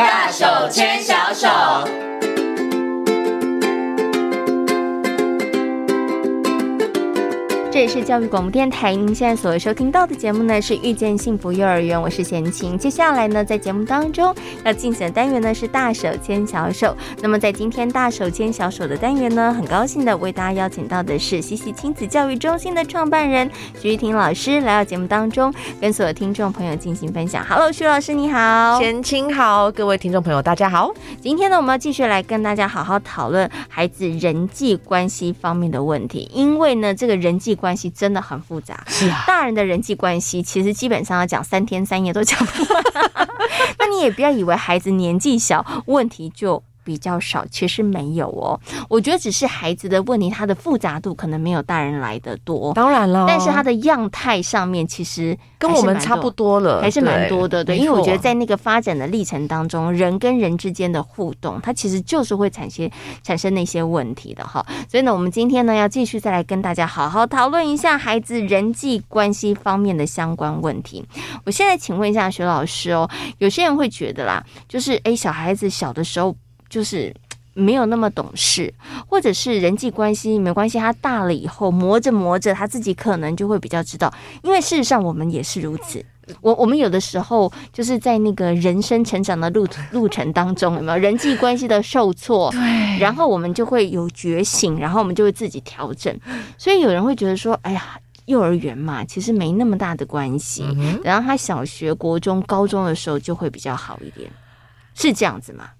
大手牵小手。这里是教育广播电台，您现在所收听到的节目呢是遇见幸福幼儿园，我是贤琴。接下来呢，在节目当中要进行的单元呢是大手牵小手。那么在今天大手牵小手的单元呢，很高兴的为大家邀请到的是西西亲子教育中心的创办人徐玉婷老师来到节目当中，跟所有听众朋友进行分享。Hello，徐老师你好，贤琴好，各位听众朋友大家好。今天呢，我们要继续来跟大家好好讨论孩子人际关系方面的问题，因为呢，这个人际关系真的很复杂，是啊，大人的人际关系其实基本上要讲三天三夜都讲不完。那你也不要以为孩子年纪小，问题就比较少，其实没有哦。我觉得只是孩子的问题，他的复杂度可能没有大人来的多。当然了，但是他的样态上面其实跟我们差不多了，还是蛮多的。对，对，因为我觉得在那个发展的历程当中，人跟人之间的互动，它其实就是会产生产生那些问题的哈。所以呢，我们今天呢要继续再来跟大家好好讨论一下孩子人际关系方面的相关问题。我现在请问一下徐老师哦，有些人会觉得啦，就是诶，小孩子小的时候。就是 没有那么懂事，或者是人际关系没关系。他大了以后磨着磨着，他自己可能就会比较知道。因为事实上我们也是如此。我我们有的时候就是在那个人生成长的路路程当中，有没有人际关系的受挫？对，然后我们就会有觉醒，然后我们就会自己调整。所以有人会觉得说：“哎呀，幼儿园嘛，其实没那么大的关系。然后他小学、国中、高中的时候就会比较好一点，是这样子吗？”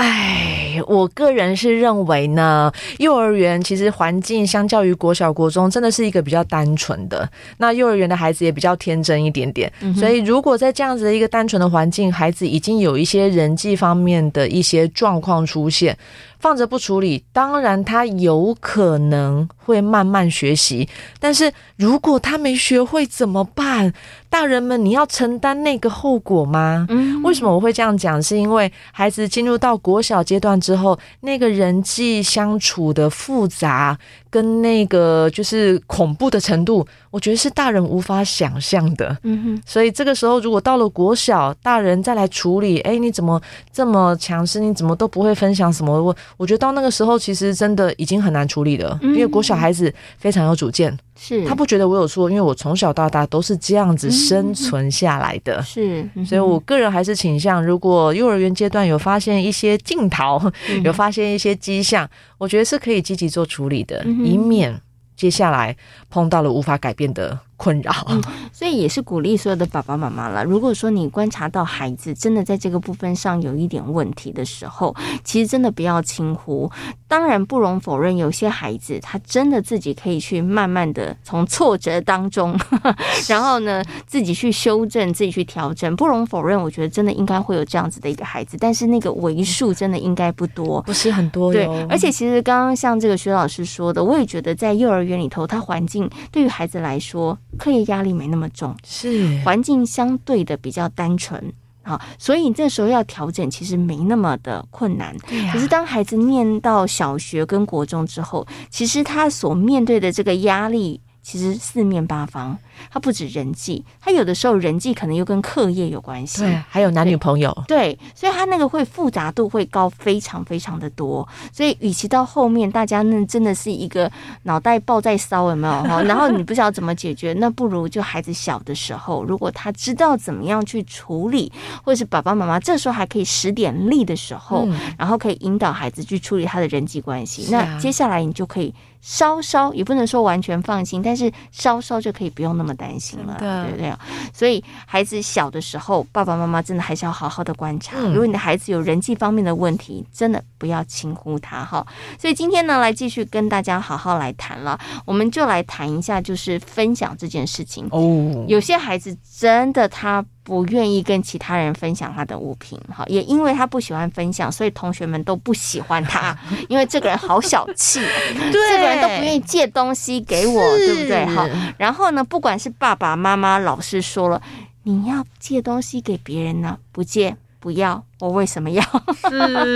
哎，我个人是认为呢，幼儿园其实环境相较于国小、国中，真的是一个比较单纯的。那幼儿园的孩子也比较天真一点点，嗯、所以如果在这样子的一个单纯的环境，孩子已经有一些人际方面的一些状况出现。放着不处理，当然他有可能会慢慢学习，但是如果他没学会怎么办？大人们，你要承担那个后果吗？嗯，为什么我会这样讲？是因为孩子进入到国小阶段之后，那个人际相处的复杂跟那个就是恐怖的程度，我觉得是大人无法想象的。嗯哼，所以这个时候如果到了国小，大人再来处理，哎，你怎么这么强势？你怎么都不会分享什么？我我觉得到那个时候，其实真的已经很难处理了，因为国小孩子非常有主见，是。他不觉得我有错，因为我从小到大都是这样子生存下来的，是，所以我个人还是倾向，如果幼儿园阶段有发现一些镜头，有发现一些迹象，我觉得是可以积极做处理的，以免接下来碰到了无法改变的困扰，嗯，所以也是鼓励所有的爸爸妈妈了。如果说你观察到孩子真的在这个部分上有一点问题的时候，其实真的不要轻忽。当然不容否认，有些孩子他真的自己可以去慢慢的从挫折当中，然后呢自己去修正，自己去调整。不容否认，我觉得真的应该会有这样子的一个孩子，但是那个为数真的应该不多，不是很多。对，而且其实刚刚像这个薛老师说的，我也觉得在幼儿园里头，他环境对于孩子来说。课业压力没那么重，是环境相对的比较单纯好，所以你这时候要调整，其实没那么的困难。啊，可是当孩子念到小学跟国中之后，其实他所面对的这个压力，其实四面八方。他不止人际，他有的时候人际可能又跟课业有关系，对，还有男女朋友，对，所以他那个会复杂度会高，非常非常的多。所以，与其到后面大家那真的是一个脑袋爆在烧，有没有哈？然后你不知道怎么解决，那不如就孩子小的时候，如果他知道怎么样去处理，或者是爸爸妈妈这时候还可以使点力的时候，嗯、然后可以引导孩子去处理他的人际关系，啊、那接下来你就可以稍稍也不能说完全放心，但是稍稍就可以不用那么。担心了，对不对？所以孩子小的时候，爸爸妈妈真的还是要好好的观察。如果你的孩子有人际方面的问题，真的不要轻忽他哈。所以今天呢，来继续跟大家好好来谈了，我们就来谈一下，就是分享这件事情哦。有些孩子真的他。不愿意跟其他人分享他的物品，哈，也因为他不喜欢分享，所以同学们都不喜欢他，因为这个人好小气，对，这个人都不愿意借东西给我，对不对？好，然后呢，不管是爸爸妈妈、老师说了，你要借东西给别人呢，不借。不要，我为什么要？是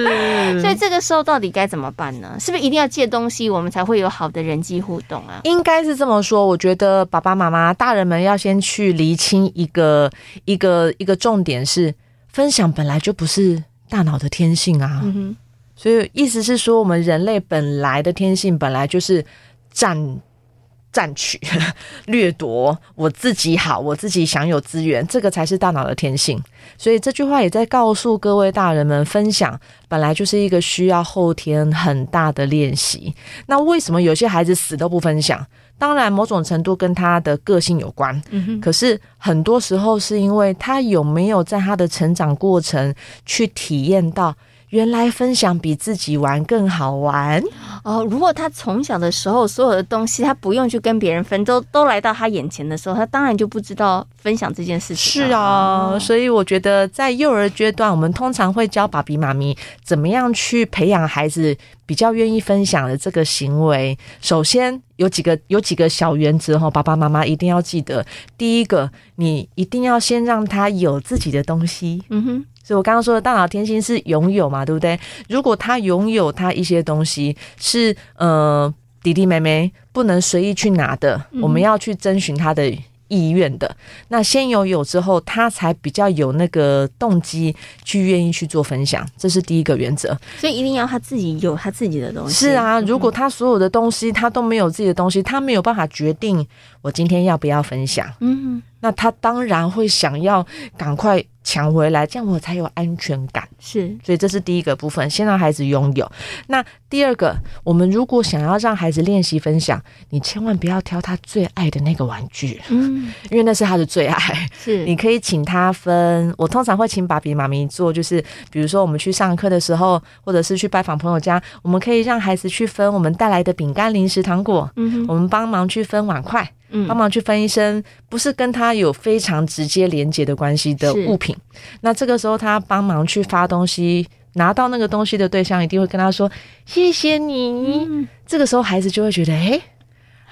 所以这个时候到底该怎么办呢？是不是一定要借东西，我们才会有好的人际互动啊？应该是这么说。我觉得爸爸妈妈、大人们要先去厘清一个一个一个重点是：分享本来就不是。大脑的天性啊。嗯，所以意思是说，我们人类本来的天性本来就是占。占取、掠夺，我自己好，我自己享有资源，这个才是大脑的天性。所以这句话也在告诉各位大人们，分享本来就是一个需要后天很大的练习。那为什么有些孩子死都不分享？当然，某种程度跟他的个性有关。嗯哼。可是很多时候是因为他有没有在他的成长过程去体验到。原来分享比自己玩更好玩哦！如果他从小的时候所有的东西，他不用去跟别人分，都都来到他眼前的时候，他当然就不知道分享这件事情。是啊，哦、所以我觉得在幼儿阶段，我们通常会教爸比妈咪怎么样去培养孩子比较愿意分享的这个行为。首先有几个有几个小原则哈，爸爸妈妈一定要记得。第一个，你一定要先让他有自己的东西。嗯哼。所以我刚刚说的大脑天性是拥有嘛，对不对？如果他拥有他一些东西是呃弟弟妹妹不能随意去拿的，嗯、我们要去征询他的意愿的。那先有有之后，他才比较有那个动机去愿意去做分享，这是第一个原则。所以一定要他自己有他自己的东西。是啊，如果他所有的东西他都没有自己的东西，他没有办法决定我今天要不要分享。嗯，那他当然会想要赶快。抢回来，这样我才有安全感。是，所以这是第一个部分，先让孩子拥有。那第二个，我们如果想要让孩子练习分享，你千万不要挑他最爱的那个玩具，嗯，因为那是他的最爱。是，你可以请他分。我通常会请爸比妈咪做，就是比如说我们去上课的时候，或者是去拜访朋友家，我们可以让孩子去分我们带来的饼干、零食、糖果。嗯哼，我们帮忙去分碗筷。帮忙去分一身，不是跟他有非常直接连接的关系的物品。那这个时候，他帮忙去发东西，拿到那个东西的对象一定会跟他说：“谢谢你。嗯”这个时候，孩子就会觉得：“诶。”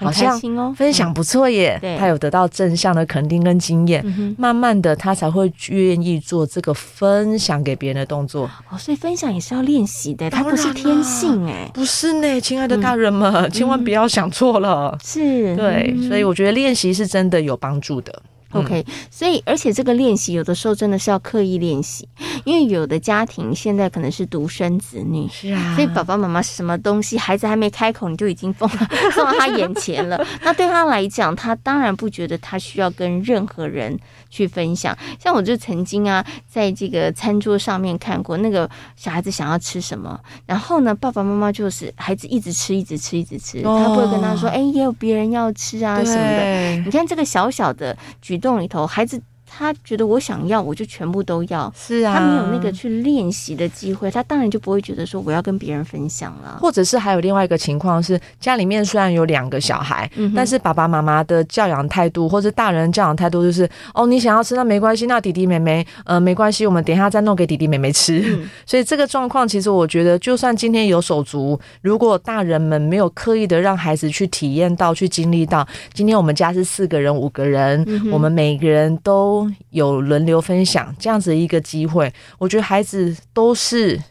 好像分享不错耶，嗯、他有得到正向的肯定跟经验，嗯、慢慢的他才会愿意做这个分享给别人的动作。哦，所以分享也是要练习的，它不是天性哎，不是呢，亲爱的大人们，嗯、千万不要想错了。是，对，所以我觉得练习是真的有帮助的。OK，所以而且这个练习有的时候真的是要刻意练习，因为有的家庭现在可能是独生子女，是啊，所以爸爸妈妈什么东西，孩子还没开口，你就已经放 放到他眼前了。那对他来讲，他当然不觉得他需要跟任何人去分享。像我就曾经啊，在这个餐桌上面看过那个小孩子想要吃什么，然后呢，爸爸妈妈就是孩子一直吃，一直吃，一直吃，哦、他不会跟他说，哎，也有别人要吃啊什么的。你看这个小小的举。洞里头，孩子。他觉得我想要，我就全部都要。是啊，他没有那个去练习的机会，他当然就不会觉得说我要跟别人分享了。或者是还有另外一个情况是，家里面虽然有两个小孩，嗯、但是爸爸妈妈的教养态度或者大人教养态度就是，哦，你想要吃那没关系，那弟弟妹妹，呃，没关系，我们等一下再弄给弟弟妹妹吃。嗯、所以这个状况，其实我觉得，就算今天有手足，如果大人们没有刻意的让孩子去体验到、去经历到，今天我们家是四个人、五个人，嗯、我们每个人都。有轮流分享这样子的一个机会，我觉得孩子都是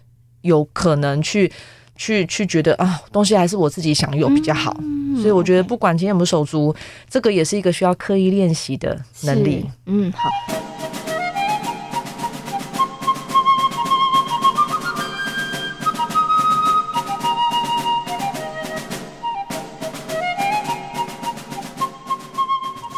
有可能去去去觉得啊，东西还是我自己享有比较好。嗯、所以我觉得不管今天有没有手足，这个也是一个需要刻意练习的能力。嗯，好。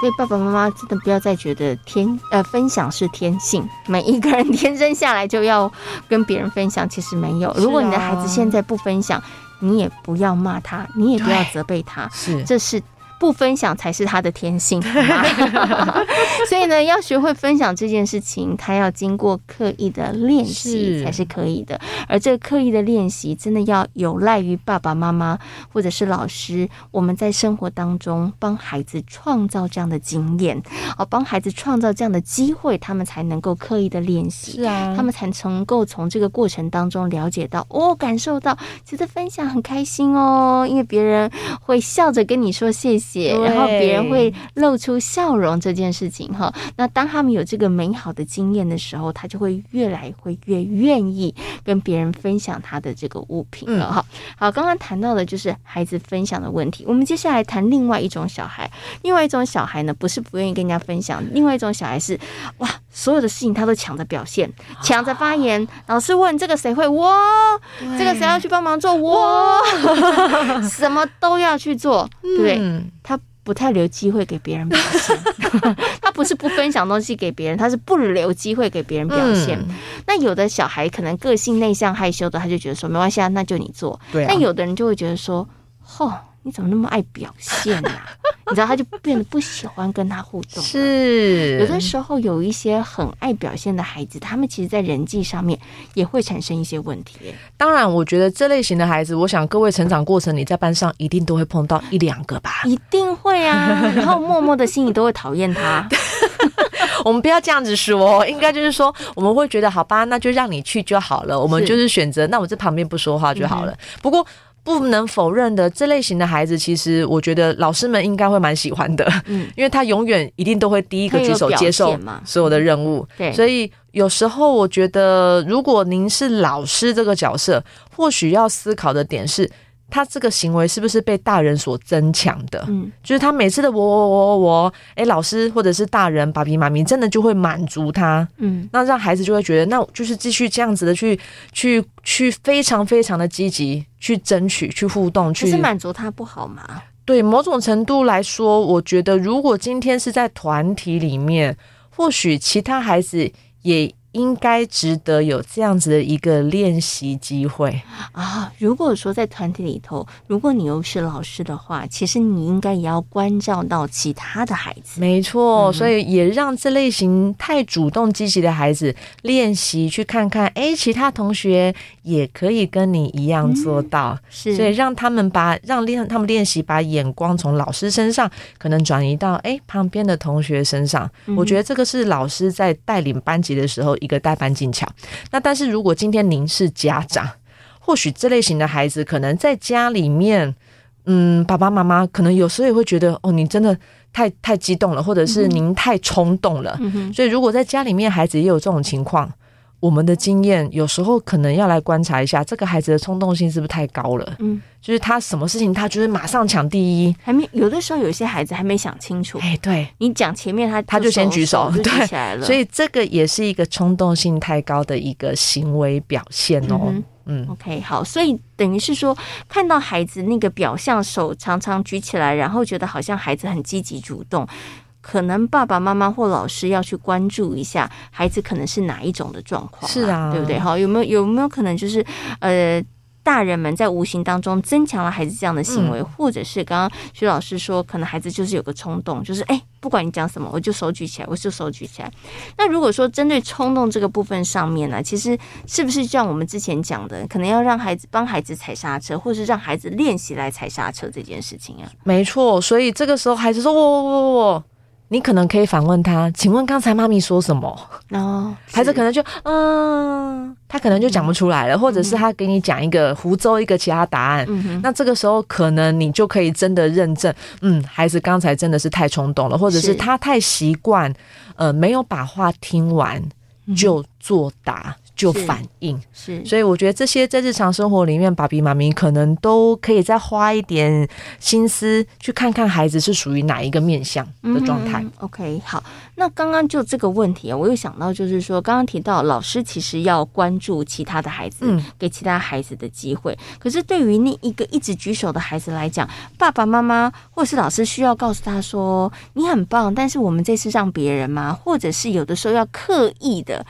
所以爸爸妈妈真的不要再觉得天呃分享是天性，每一个人天生下来就要跟别人分享，其实没有。如果你的孩子现在不分享，你也不要骂他，你也不要责备他，是这是。不分享才是他的天性，所以呢，要学会分享这件事情，他要经过刻意的练习才是可以的。而这个刻意的练习，真的要有赖于爸爸妈妈或者是老师，我们在生活当中帮孩子创造这样的经验，哦，帮孩子创造这样的机会，他们才能够刻意的练习。是啊，他们才能够从这个过程当中了解到，哦，感受到，觉得分享很开心哦，因为别人会笑着跟你说谢谢。谢，然后别人会露出笑容这件事情哈。那当他们有这个美好的经验的时候，他就会越来会越愿意跟别人分享他的这个物品了哈。好，刚刚谈到的就是孩子分享的问题，我们接下来谈另外一种小孩。另外一种小孩呢，不是不愿意跟人家分享，另外一种小孩是哇，所有的事情他都抢着表现，抢着发言。老师问这个谁会，我这个谁要去帮忙做，我什么都要去做，对，他不太留机会给别人表现，他不是不分享东西给别人，他是不留机会给别人表现。那有的小孩可能个性内向害羞的，他就觉得说没关系啊，那就你做。对，那有的人就会觉得说，嚯。你怎么那么爱表现呢、啊？你知道，他就变得不喜欢跟他互动。是，有的时候有一些很爱表现的孩子，他们其实，在人际上面也会产生一些问题。当然，我觉得这类型的孩子，我想各位成长过程，你在班上一定都会碰到一两个吧？一定会啊，然后默默的心里都会讨厌他。我们不要这样子说，应该就是说，我们会觉得好吧，那就让你去就好了。我们就是选择，那我在旁边不说话就好了。嗯、不过。不能否认的，这类型的孩子，其实我觉得老师们应该会蛮喜欢的，嗯，因为他永远一定都会第一个举手接受所有的任务，对，所以有时候我觉得，如果您是老师这个角色，或许要思考的点是。他这个行为是不是被大人所增强的？嗯，就是他每次的我我我我，哎，老师或者是大人爸比妈咪真的就会满足他，嗯，那让孩子就会觉得，那就是继续这样子的去去去非常非常的积极去争取去互动去，其实满足他不好吗？对，某种程度来说，我觉得如果今天是在团体里面，或许其他孩子也。应该值得有这样子的一个练习机会啊！如果说在团体里头，如果你又是老师的话，其实你应该也要关照到其他的孩子。没错，所以也让这类型太主动积极的孩子练习去看看，哎，其他同学也可以跟你一样做到。是，所以让他们把让练他们练习把眼光从老师身上可能转移到哎旁边的同学身上。我觉得这个是老师在带领班级的时候。一个带班技巧。那但是如果今天您是家长，或许这类型的孩子可能在家里面，嗯，爸爸妈妈可能有时候也会觉得，哦，你真的太太激动了，或者是您太冲动了。嗯。所以如果在家里面孩子也有这种情况。我们的经验有时候可能要来观察一下，这个孩子的冲动性是不是太高了？嗯，就是他什么事情他就是马上抢第一，还没有的时候有些孩子还没想清楚。哎，对，你讲前面他他就先举手，对起来了，对，所以这个也是一个冲动性太高的一个行为表现哦。嗯，嗯，OK，好，所以等于是说看到孩子那个表象手常常举起来，然后觉得好像孩子很积极主动。可能爸爸妈妈或老师要去关注一下孩子可能是哪一种的状况，是啊，对不对？好，有没有有没有可能就是呃，大人们在无形当中增强了孩子这样的行为，嗯、或者是刚刚徐老师说，可能孩子就是有个冲动，就是哎，不管你讲什么，我就手举起来，我就手举起来。那如果说针对冲动这个部分上面呢，其实是不是像我们之前讲的，可能要让孩子帮孩子踩刹车，或是让孩子练习来踩刹车这件事情啊？没错，所以这个时候孩子说：“我我我我。”你可能可以反问他，请问刚才妈咪说什么？哦，孩子可能就嗯，他可能就讲不出来了，嗯、或者是他给你讲一个胡诌一个其他答案。那这个时候可能你就可以真的认证，嗯，孩子刚才真的是太冲动了，或者是他太习惯，呃，没有把话听完就作答。就反应是，是，所以我觉得这些在日常生活里面，爸比妈咪可能都可以再花一点心思去看看孩子是属于哪一个面向的状态。嗯、OK，好，那刚刚就这个问题啊，我又想到就是说，刚刚提到老师其实要关注其他的孩子，嗯、给其他孩子的机会。可是对于那一个一直举手的孩子来讲，爸爸妈妈或是老师需要告诉他说：“你很棒，但是我们这次让别人吗？”或者是有的时候要刻意的。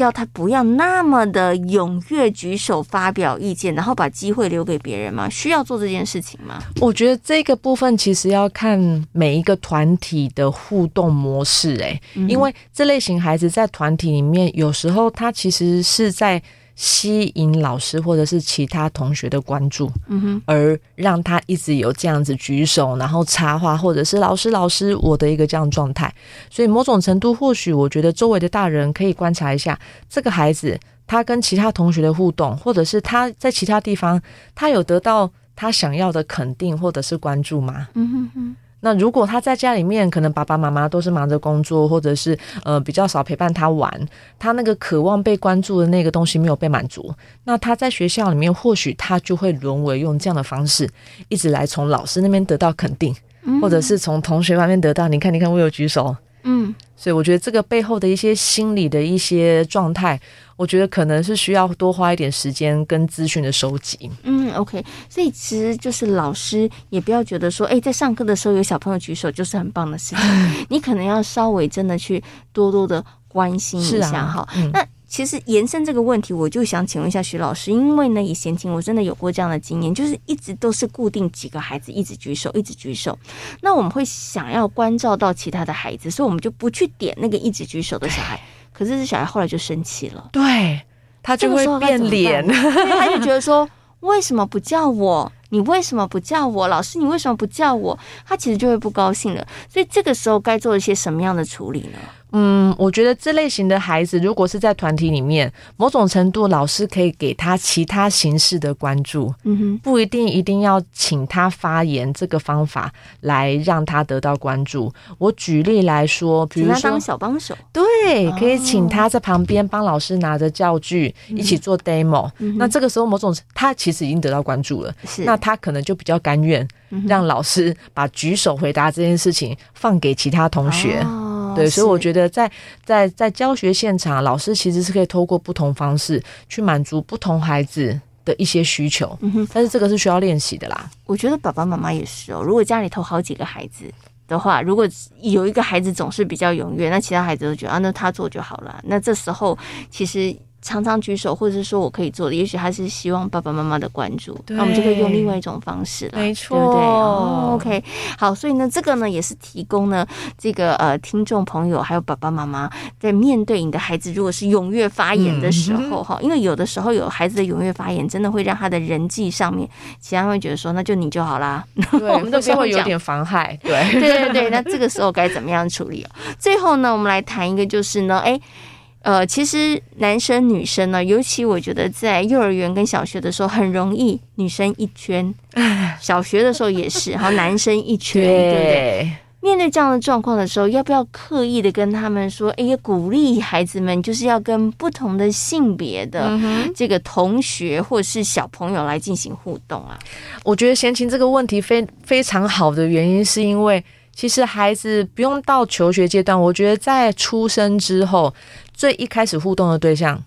叫他不要那么的踊跃举手发表意见，然后把机会留给别人吗？需要做这件事情吗？我觉得这个部分其实要看每一个团体的互动模式，欸，诶，因为这类型孩子在团体里面，有时候他其实是在。吸引老师或者是其他同学的关注，嗯哼，而让他一直有这样子举手，然后插话，或者是老师老师我的一个这样状态。所以某种程度，或许我觉得周围的大人可以观察一下这个孩子，他跟其他同学的互动，或者是他在其他地方他有得到他想要的肯定或者是关注吗？嗯哼哼。那如果他在家里面，可能爸爸妈妈都是忙着工作，或者是呃比较少陪伴他玩，他那个渴望被关注的那个东西没有被满足，那他在学校里面或许他就会沦为用这样的方式，一直来从老师那边得到肯定，或者是从同学方面得到，你看，你看，我有举手。嗯，所以我觉得这个背后的一些心理的一些状态，我觉得可能是需要多花一点时间跟资讯的收集。嗯，OK，所以其实就是老师也不要觉得说，哎，在上课的时候有小朋友举手就是很棒的事情，你可能要稍微真的去多多的关心一下哈。嗯、那。其实延伸这个问题，我就想请问一下徐老师，因为呢，以前情我真的有过这样的经验，就是一直都是固定几个孩子一直举手，一直举手。那我们会想要关照到其他的孩子，所以我们就不去点那个一直举手的小孩。可是这小孩后来就生气了，对，他就会变脸，他就觉得说，为什么不叫我？你为什么不叫我？老师，你为什么不叫我？他其实就会不高兴了。所以这个时候该做一些什么样的处理呢？嗯，我觉得这类型的孩子，如果是在团体里面，某种程度老师可以给他其他形式的关注，嗯哼，不一定一定要请他发言这个方法来让他得到关注。我举例来说，比如说当小帮手，对，可以请他在旁边帮老师拿着教具一起做 demo。嗯，那这个时候某种他其实已经得到关注了，是，那他可能就比较甘愿让老师把举手回答这件事情放给其他同学。哦对，所以我觉得在在在教学现场，老师其实是可以透过不同方式去满足不同孩子的一些需求。嗯哼，但是这个是需要练习的啦。我觉得爸爸妈妈也是哦。如果家里头好几个孩子的话，如果有一个孩子总是比较踊跃，那其他孩子都觉得啊，那他做就好了。那这时候其实。常常举手，或者是说我可以做的，也许他是希望爸爸妈妈的关注，那我们就可以用另外一种方式了，没错，对不对？Oh，OK，好，所以呢，这个呢也是提供呢这个呃听众朋友还有爸爸妈妈在面对你的孩子，如果是踊跃发言的时候哈，嗯、因为有的时候有孩子的踊跃发言，真的会让他的人际上面，其他人会觉得说那就你就好啦，对我们都是会有点妨害，对对对对，那这个时候该怎么样处理？最后呢，我们来谈一个，就是呢，哎。呃，其实男生女生呢，尤其我觉得在幼儿园跟小学的时候很容易，女生一圈，小学的时候也是，然后男生一圈，对，对不对？面对这样的状况的时候，要不要刻意的跟他们说，哎呀，鼓励孩子们就是要跟不同的性别的这个同学或者是小朋友来进行互动啊？我觉得贤琴这个问题非非常好的原因，是因为其实孩子不用到求学阶段，我觉得在出生之后。最一开始互动的对象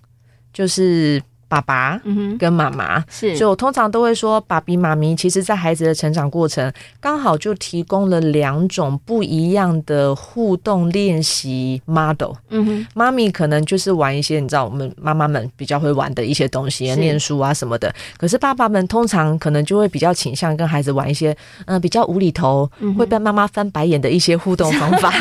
就是爸爸跟妈妈，嗯、是，所以我通常都会说，爸比妈咪其实在孩子的成长过程，刚好就提供了两种不一样的互动练习 model。嗯哼，妈咪可能就是玩一些你知道我们妈妈们比较会玩的一些东西，念书啊什么的。可是爸爸们通常可能就会比较倾向跟孩子玩一些嗯、呃、比较无厘头，嗯、会被妈妈翻白眼的一些互动方法。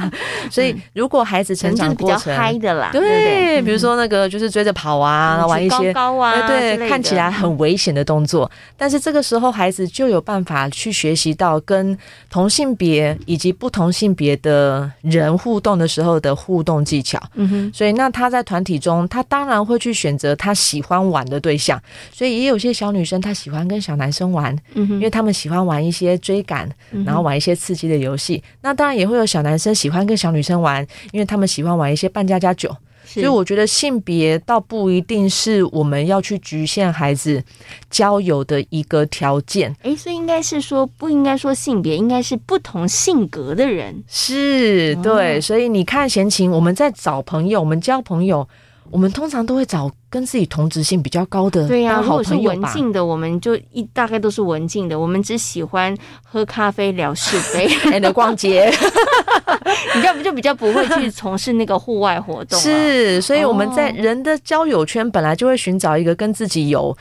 所以如果孩子成长过程嗨的啦，对，比如说那个就是追着跑啊，嗯、玩一些。高啊，对，看起来很危险的动作，但是这个时候孩子就有办法去学习到跟同性别以及不同性别的人互动的时候的互动技巧。嗯哼，所以那他在团体中，他当然会去选择他喜欢玩的对象。所以也有些小女生她喜欢跟小男生玩，嗯哼，因为他们喜欢玩一些追赶，然后玩一些刺激的游戏。那当然也会有小男生喜欢跟小女生玩，因为他们喜欢玩一些扮家家酒。所以我觉得性别倒不一定是我们要去局限孩子交友的一个条件。诶，所以应该是说，不应该说性别，应该是不同性格的人。是，对。所以你看，闲情，我们在找朋友，我们交朋友。我们通常都会找跟自己同质性比较高的，对呀、啊。如果是文静的，我们就一大概都是文静的。我们只喜欢喝咖啡、聊是非，还能逛街。你要不就比较不会去从事那个户外活动。是，所以我们在人的交友圈本来就会寻找一个跟自己有。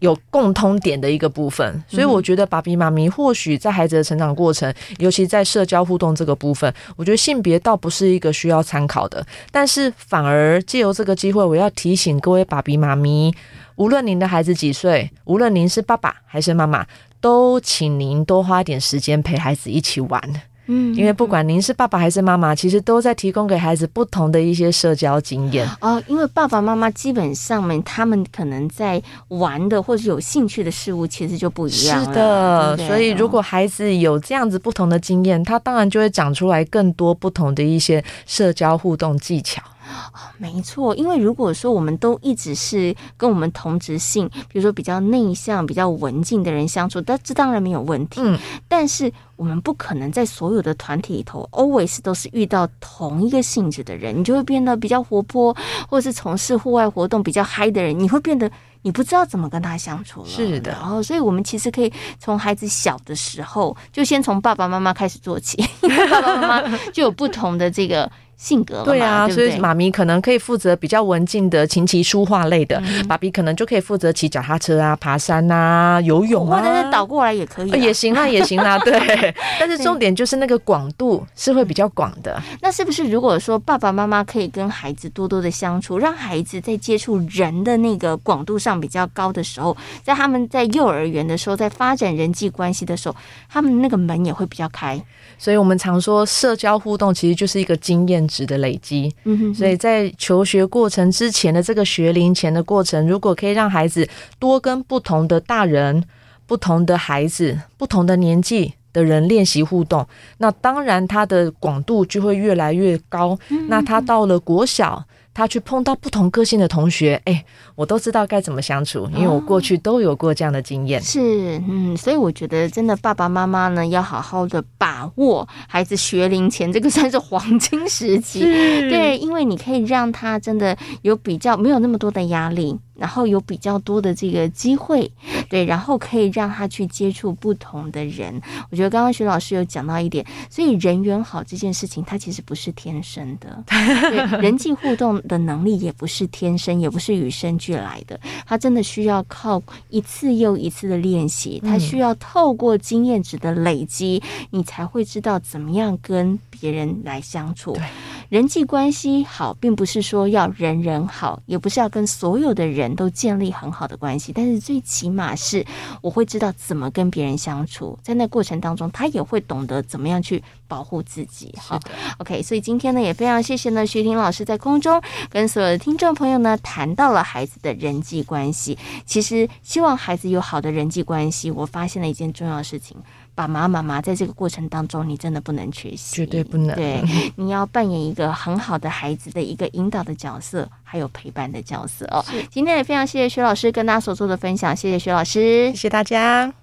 有共通点的一个部分，所以我觉得爸比妈咪或许在孩子的成长过程，尤其在社交互动这个部分，我觉得性别倒不是一个需要参考的，但是反而借由这个机会，我要提醒各位爸比妈咪，无论您的孩子几岁，无论您是爸爸还是妈妈，都请您多花点时间陪孩子一起玩。嗯，因为不管您是爸爸还是妈妈，其实都在提供给孩子不同的一些社交经验哦。因为爸爸妈妈基本上面，他们可能在玩的或者有兴趣的事物，其实就不一样。是的，所以如果孩子有这样子不同的经验，他当然就会长出来更多不同的一些社交互动技巧。没错，因为如果说我们都一直是跟我们同质性，比如说比较内向、比较文静的人相处，那这当然没有问题。嗯，但是我们不可能在所有的团体里头，always 都是遇到同一个性质的人，你就会变得比较活泼，或者是从事户外活动比较嗨的人，你会变得你不知道怎么跟他相处了。是的，然后所以我们其实可以从孩子小的时候，就先从爸爸妈妈开始做起，因为爸爸妈妈 就有不同的这个。性格对啊，对对，所以妈咪可能可以负责比较文静的琴棋书画类的，嗯、爸比可能就可以负责骑脚踏车啊、爬山啊、游泳啊，或者是倒过来也可以、啊，也行啊，也行啊，对。但是重点就是那个广度是会比较广的。那是不是如果说爸爸妈妈可以跟孩子多多的相处，让孩子在接触人的那个广度上比较高的时候，在他们在幼儿园的时候，在发展人际关系的时候，他们那个门也会比较开。所以我们常说，社交互动其实就是一个经验值的累积。嗯哼，所以在求学过程之前的这个学龄前的过程，如果可以让孩子多跟不同的大人、不同的孩子、不同的年纪的人练习互动，那当然他的广度就会越来越高。那他到了国小。他去碰到不同个性的同学，哎、欸，我都知道该怎么相处，因为我过去都有过这样的经验。是，嗯，所以我觉得真的爸爸妈妈呢，要好好的把握孩子学龄前这个算是黄金时期，对，因为你可以让他真的有比较没有那么多的压力。然后有比较多的这个机会，对，然后可以让他去接触不同的人。我觉得刚刚徐老师有讲到一点，所以人缘好这件事情，它其实不是天生的，对，人际互动的能力也不是天生，也不是与生俱来的，它真的需要靠一次又一次的练习，它需要透过经验值的累积，你才会知道怎么样跟别人来相处。对。人际关系好，并不是说要人人好，也不是要跟所有的人都建立很好的关系，但是最起码是我会知道怎么跟别人相处，在那过程当中，他也会懂得怎么样去保护自己。好，OK，所以今天呢，也非常谢谢呢徐婷老师在空中跟所有的听众朋友呢谈到了孩子的人际关系。其实希望孩子有好的人际关系，我发现了一件重要的事情。爸爸妈妈在这个过程当中，你真的不能缺席，绝对不能。对，你要扮演一个很好的孩子的一个引导的角色，还有陪伴的角色哦。今天也非常谢谢徐老师跟大家所做的分享，谢谢徐老师，谢谢大家。